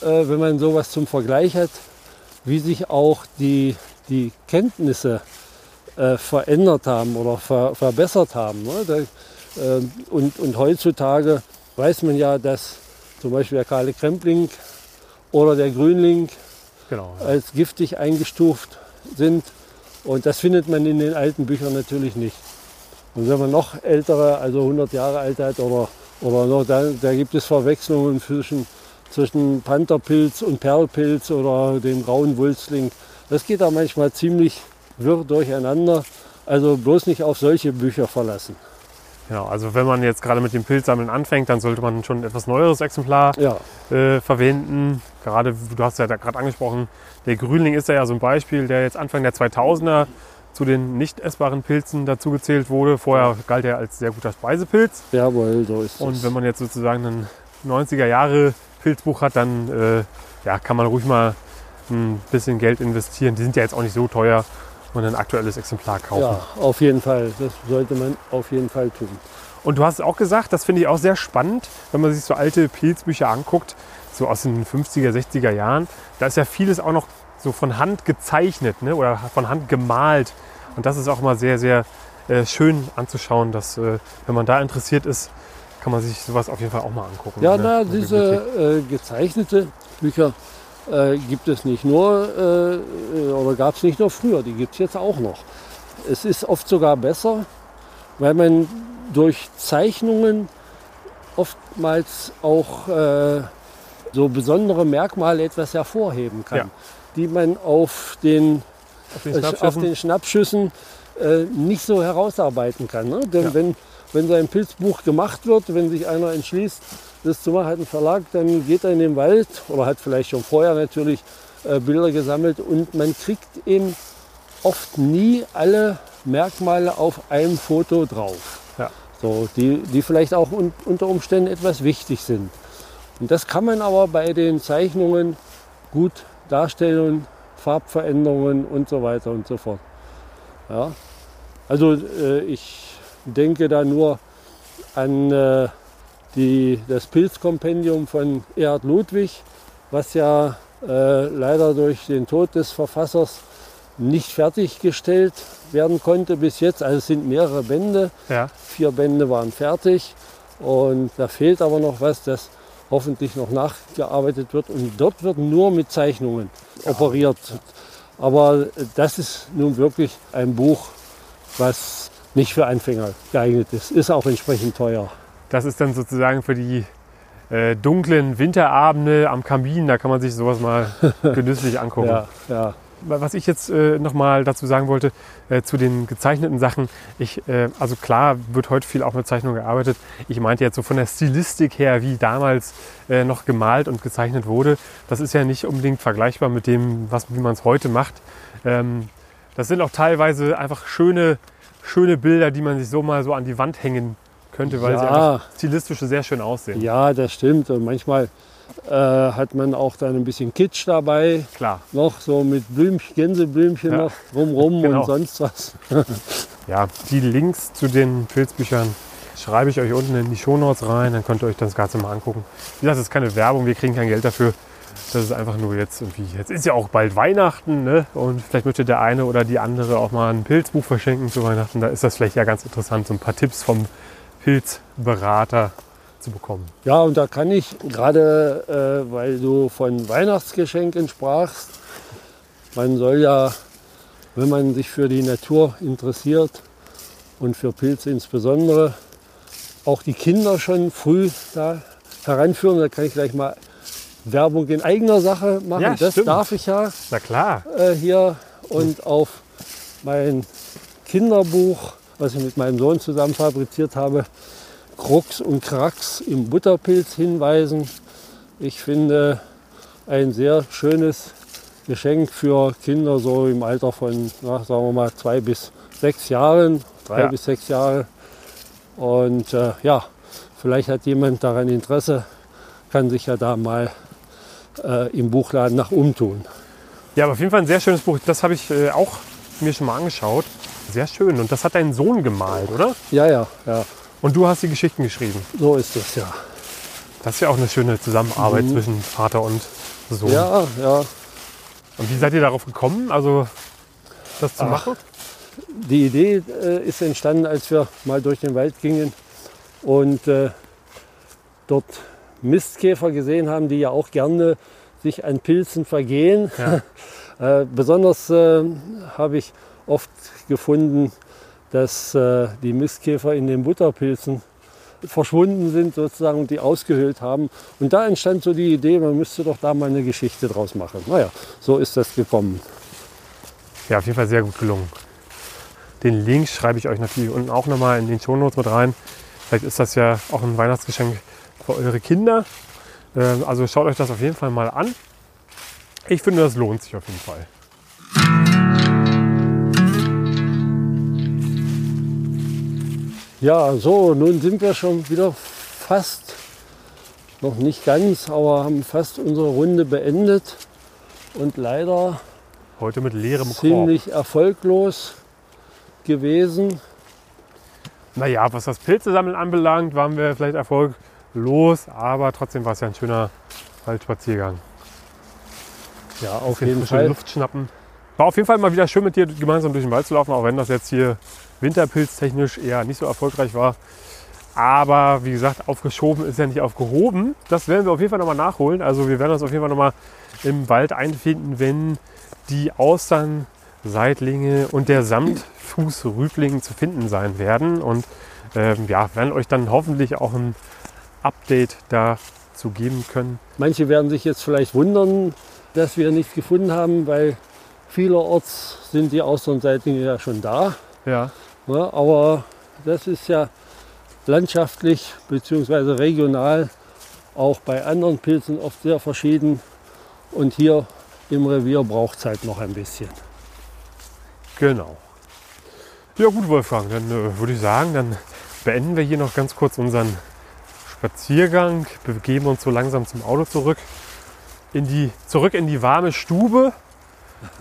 äh, wenn man sowas zum Vergleich hat, wie sich auch die, die Kenntnisse äh, verändert haben oder ver, verbessert haben. Ne? Da, ähm, und, und heutzutage weiß man ja, dass zum Beispiel der kahle Krempling oder der Grünling Genau. als giftig eingestuft sind. Und das findet man in den alten Büchern natürlich nicht. Und wenn man noch ältere, also 100 Jahre alt hat oder, oder noch, da, da gibt es Verwechslungen zwischen, zwischen Pantherpilz und Perlpilz oder dem grauen Wulstling. Das geht da manchmal ziemlich wirr durcheinander. Also bloß nicht auf solche Bücher verlassen. Genau, also wenn man jetzt gerade mit dem Pilzsammeln anfängt, dann sollte man schon ein etwas neueres Exemplar Ja, äh, verwenden. Gerade, du hast ja da gerade angesprochen, der Grünling ist ja so ein Beispiel, der jetzt Anfang der 2000er zu den nicht essbaren Pilzen dazugezählt wurde. Vorher galt er als sehr guter Speisepilz. jawohl, so ist es. Und wenn man jetzt sozusagen ein 90er Jahre Pilzbuch hat, dann äh, ja, kann man ruhig mal ein bisschen Geld investieren. Die sind ja jetzt auch nicht so teuer und ein aktuelles Exemplar kaufen. ja, auf jeden Fall. Das sollte man auf jeden Fall tun. Und du hast auch gesagt, das finde ich auch sehr spannend, wenn man sich so alte Pilzbücher anguckt, so aus den 50er, 60er Jahren. Da ist ja vieles auch noch so von Hand gezeichnet ne? oder von Hand gemalt. Und das ist auch mal sehr, sehr äh, schön anzuschauen, dass äh, wenn man da interessiert ist, kann man sich sowas auf jeden Fall auch mal angucken. Ja, ne? na, diese äh, gezeichnete Bücher äh, gibt es nicht nur äh, oder gab es nicht nur früher, die gibt es jetzt auch noch. Es ist oft sogar besser, weil man durch Zeichnungen oftmals auch äh, so besondere Merkmale etwas hervorheben kann, Ja. Die man auf den auf den Schnappschüssen. auf den Schnappschüssen äh, nicht so herausarbeiten kann. Ne? Denn Ja. wenn, wenn so ein Pilzbuch gemacht wird, wenn sich einer entschließt, das zu machen, hat ein Verlag, dann geht er in den Wald oder hat vielleicht schon vorher natürlich äh, Bilder gesammelt und man kriegt eben oft nie alle Merkmale auf einem Foto drauf. Ja. So, die, die vielleicht auch un unter Umständen etwas wichtig sind. Und das kann man aber bei den Zeichnungen gut darstellen, Farbveränderungen und so weiter und so fort. Ja. Also äh, ich denke da nur an äh, die, das Pilzkompendium von Erhard Ludwig, was ja äh, leider durch den Tod des Verfassers nicht fertiggestellt werden konnte bis jetzt. Also es sind mehrere Bände, ja. vier Bände waren fertig und da fehlt aber noch was, das hoffentlich noch nachgearbeitet wird und dort wird nur mit Zeichnungen operiert. Aber das ist nun wirklich ein Buch, was nicht für Anfänger geeignet ist. Ist auch entsprechend teuer. Das ist dann sozusagen für die äh, dunklen Winterabende am Kamin, da kann man sich sowas mal genüsslich angucken. Ja, ja. Was ich jetzt äh, nochmal dazu sagen wollte, äh, zu den gezeichneten Sachen, ich, äh, also klar wird heute viel auch mit Zeichnung gearbeitet. Ich meinte jetzt so von der Stilistik her, wie damals äh, noch gemalt und gezeichnet wurde, das ist ja nicht unbedingt vergleichbar mit dem, was, wie man es heute macht. Ähm, Das sind auch teilweise einfach schöne, schöne Bilder, die man sich so mal so an die Wand hängen könnte, weil sie Ja. einfach stilistisch sehr schön aussehen. Ja, das stimmt. Und manchmal äh, hat man auch dann ein bisschen Kitsch dabei. Klar. Noch so mit Blümchen, Gänseblümchen Ja. noch drumrum Genau. und sonst was. Ja, die Links zu den Pilzbüchern schreibe ich euch unten in die Shownotes rein, dann könnt ihr euch das Ganze mal angucken. Wie gesagt, das ist keine Werbung, wir kriegen kein Geld dafür. Das ist einfach nur jetzt irgendwie, jetzt ist ja auch bald Weihnachten, ne? Und vielleicht möchte der eine oder die andere auch mal ein Pilzbuch verschenken zu Weihnachten. Da ist das vielleicht ja ganz interessant, so ein paar Tipps vom Pilzberater zu bekommen. Ja, und da kann ich gerade, äh, weil du von Weihnachtsgeschenken sprachst, man soll ja, wenn man sich für die Natur interessiert und für Pilze insbesondere, auch die Kinder schon früh da heranführen. Da kann ich gleich mal Werbung in eigener Sache machen. Ja, das stimmt. darf ich ja Na klar. äh, hier und auf mein Kinderbuch, was ich mit meinem Sohn zusammen fabriziert habe, Krux und Krax im Butterpilz hinweisen. Ich finde ein sehr schönes Geschenk für Kinder so im Alter von, na, sagen wir mal, zwei bis sechs Jahren, drei Ja. bis sechs Jahre. Und äh, ja, vielleicht hat jemand daran Interesse, kann sich ja da mal äh, im Buchladen nach umtun. Ja, aber auf jeden Fall ein sehr schönes Buch. Das habe ich äh, auch mir schon mal angeschaut. Sehr schön. Und das hat dein Sohn gemalt, oder? Ja, ja, ja. Und du hast die Geschichten geschrieben. So ist es ja. Das ist ja auch eine schöne Zusammenarbeit zwischen Vater und Sohn. Mhm. Ja, ja. Und wie seid ihr darauf gekommen, also das zu Ach. machen? Die Idee äh, ist entstanden, als wir mal durch den Wald gingen und äh, dort Mistkäfer gesehen haben, die ja auch gerne sich an Pilzen vergehen. Ja. Äh, besonders äh, habe ich oft gefunden, dass äh, die Mistkäfer in den Butterpilzen verschwunden sind sozusagen und die ausgehöhlt haben. Und da entstand so die Idee, man müsste doch da mal eine Geschichte draus machen. Naja, so ist das gekommen. Ja, auf jeden Fall sehr gut gelungen. Den Link schreibe ich euch natürlich unten auch nochmal in den Shownotes mit rein. Vielleicht ist das ja auch ein Weihnachtsgeschenk für eure Kinder. Ähm, Also schaut euch das auf jeden Fall mal an. Ich finde, das lohnt sich auf jeden Fall. Ja, so, nun sind wir schon wieder fast, noch nicht ganz, aber haben fast unsere Runde beendet und leider Heute mit leerem Korb. ziemlich erfolglos gewesen. Naja, was das Pilzesammeln anbelangt, waren wir vielleicht erfolglos, aber trotzdem war es ja ein schöner Waldspaziergang. Ja, auf jeden Fall. Luft schnappen. War auf jeden Fall mal wieder schön mit dir gemeinsam durch den Wald zu laufen, auch wenn das jetzt hier winterpilztechnisch eher nicht so erfolgreich war. Aber wie gesagt, aufgeschoben ist ja nicht aufgehoben. Das werden wir auf jeden Fall nochmal nachholen. Also wir werden uns auf jeden Fall nochmal im Wald einfinden, wenn die Austern, Seitlinge und der Samtfußrübling zu finden sein werden. Und ähm, ja, werden euch dann hoffentlich auch ein Update dazu geben können. Manche werden sich jetzt vielleicht wundern, dass wir nichts gefunden haben, weil vielerorts sind die Austernseitlinge ja schon da. Ja. Ja, aber das ist ja landschaftlich bzw. regional auch bei anderen Pilzen oft sehr verschieden. Und hier im Revier braucht es halt noch ein bisschen. Genau. Ja gut, Wolfgang, dann äh, würde ich sagen, dann beenden wir hier noch ganz kurz unseren Spaziergang, begeben uns so langsam zum Auto zurück, in die, zurück in die warme Stube.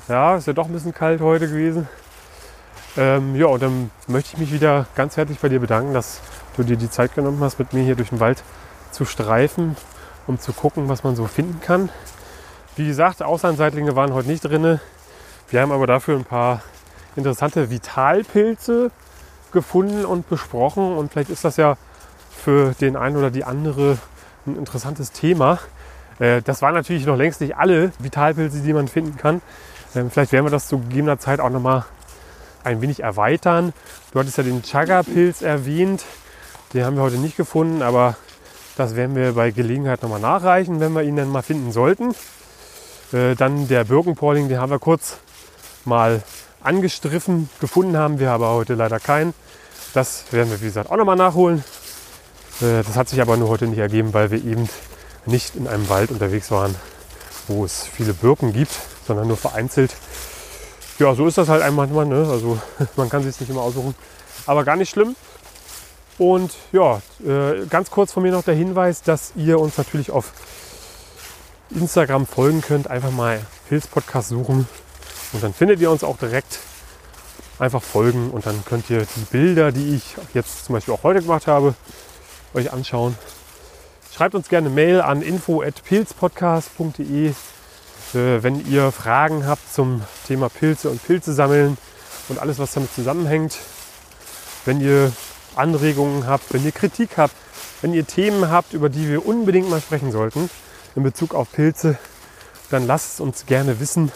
Ja, ist ja doch ein bisschen kalt heute gewesen. Ähm, ja, und dann möchte ich mich wieder ganz herzlich bei dir bedanken, dass du dir die Zeit genommen hast, mit mir hier durch den Wald zu streifen, um zu gucken, was man so finden kann. Wie gesagt, Auslandseitlinge waren heute nicht drin. Wir haben aber dafür ein paar interessante Vitalpilze gefunden und besprochen. Und vielleicht ist das ja für den einen oder die andere ein interessantes Thema. Äh, Das waren natürlich noch längst nicht alle Vitalpilze, die man finden kann. Ähm, Vielleicht werden wir das zu gegebener Zeit auch nochmal ein wenig erweitern. Du hattest ja den Chaga-Pilz erwähnt. Den haben wir heute nicht gefunden, aber das werden wir bei Gelegenheit nochmal nachreichen, wenn wir ihn dann mal finden sollten. Äh, Dann der Birkenporling, den haben wir kurz mal angestriffen. Gefunden haben wir aber heute leider keinen. Das werden wir, wie gesagt, auch nochmal nachholen. Äh, Das hat sich aber nur heute nicht ergeben, weil wir eben nicht in einem Wald unterwegs waren, wo es viele Birken gibt, sondern nur vereinzelt. ja, so ist das halt einmal. Ne? Also man kann sich nicht immer aussuchen. Aber gar nicht schlimm. Und ja, äh, ganz kurz von mir noch der Hinweis, dass ihr uns natürlich auf Instagram folgen könnt. Einfach mal Pilz Podcast suchen und dann findet ihr uns auch direkt. Einfach folgen und dann könnt ihr die Bilder, die ich jetzt zum Beispiel auch heute gemacht habe, euch anschauen. Schreibt uns gerne Mail an info.pilzpodcast.de, äh, wenn ihr Fragen habt zum Thema Pilze und Pilze sammeln und alles, was damit zusammenhängt. Wenn ihr Anregungen habt, wenn ihr Kritik habt, wenn ihr Themen habt, über die wir unbedingt mal sprechen sollten in Bezug auf Pilze, dann lasst es uns gerne wissen.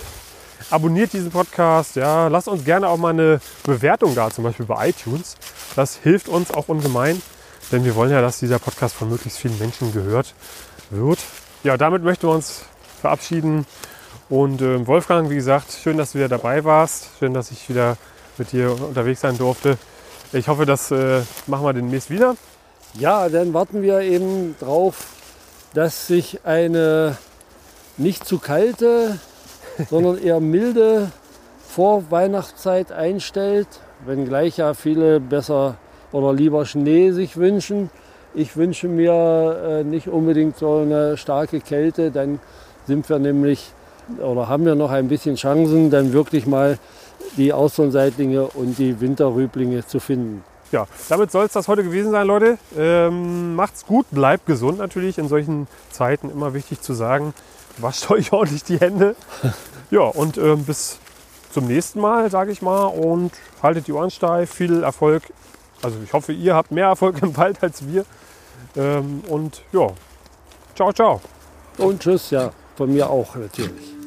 Abonniert diesen Podcast, ja, lasst uns gerne auch mal eine Bewertung da, zum Beispiel bei iTunes. Das hilft uns auch ungemein, denn wir wollen ja, dass dieser Podcast von möglichst vielen Menschen gehört wird. Ja, damit möchten wir uns verabschieden. Und äh, Wolfgang, wie gesagt, schön, dass du wieder dabei warst. Schön, dass ich wieder mit dir unterwegs sein durfte. Ich hoffe, das äh, machen wir demnächst wieder. Ja, dann warten wir eben drauf, dass sich eine nicht zu kalte, sondern eher milde Vorweihnachtszeit einstellt, wenngleich ja viele besser oder lieber Schnee sich wünschen. Ich wünsche mir äh, nicht unbedingt so eine starke Kälte, dann sind wir nämlich oder haben wir noch ein bisschen Chancen, dann wirklich mal die Austernseitlinge und die Winterrüblinge zu finden. Ja, damit soll es das heute gewesen sein, Leute. Ähm, macht's gut, bleibt gesund natürlich. In solchen Zeiten immer wichtig zu sagen, wascht euch ordentlich die Hände. Ja, und ähm, bis zum nächsten Mal, sage ich mal. Und haltet die Ohren steif. Viel Erfolg. Also ich hoffe, ihr habt mehr Erfolg im Wald als wir. Ähm, und ja, ciao, ciao. Und tschüss, ja, von mir auch natürlich.